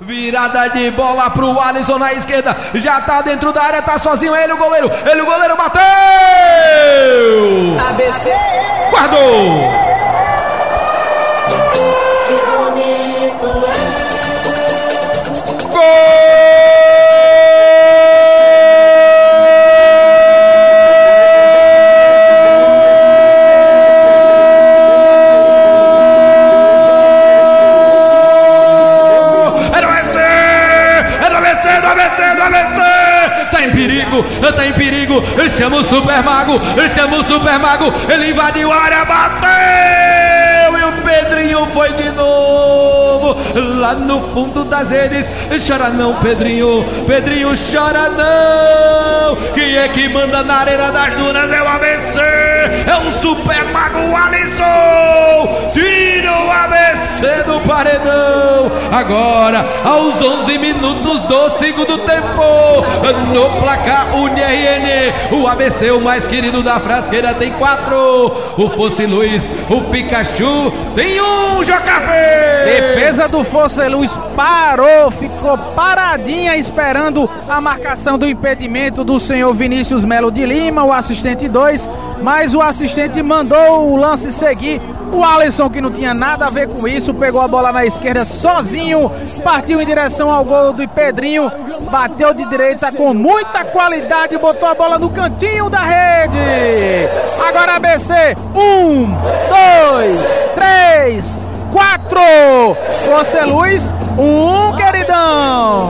Virada de bola pro Alisson na esquerda. Já tá dentro da área, tá sozinho ele, o goleiro. Ele, o goleiro bateu! ABC! Guardou! Tá em perigo, tá em perigo. Chama o Super Mago, chama o Super Mago. Ele invadiu a área, bateu! E o Pedrinho foi de novo. Lá no fundo das redes. Chora não, Pedrinho. Pedrinho, chora não. Quem é que manda na arena das dunas? É o ABC. É o Super Mago Alisson. Paredão. Agora, aos 11 minutos do segundo tempo. No placar UNRN, o ABC, o mais querido da frasqueira, tem quatro. O Fosse Luiz, o Pikachu, tem um, JKV. Defesa do Fosse Luiz parou, ficou paradinha esperando a marcação do impedimento do senhor Vinícius Melo de Lima, o assistente 2. Mas o assistente mandou o lance seguir. O Alisson, que não tinha nada a ver com isso, pegou a bola na esquerda sozinho, partiu em direção ao gol do Pedrinho, bateu de direita com muita qualidade, botou a bola no cantinho da rede. Agora ABC, um, dois, três, quatro. Você Luiz, um queridão.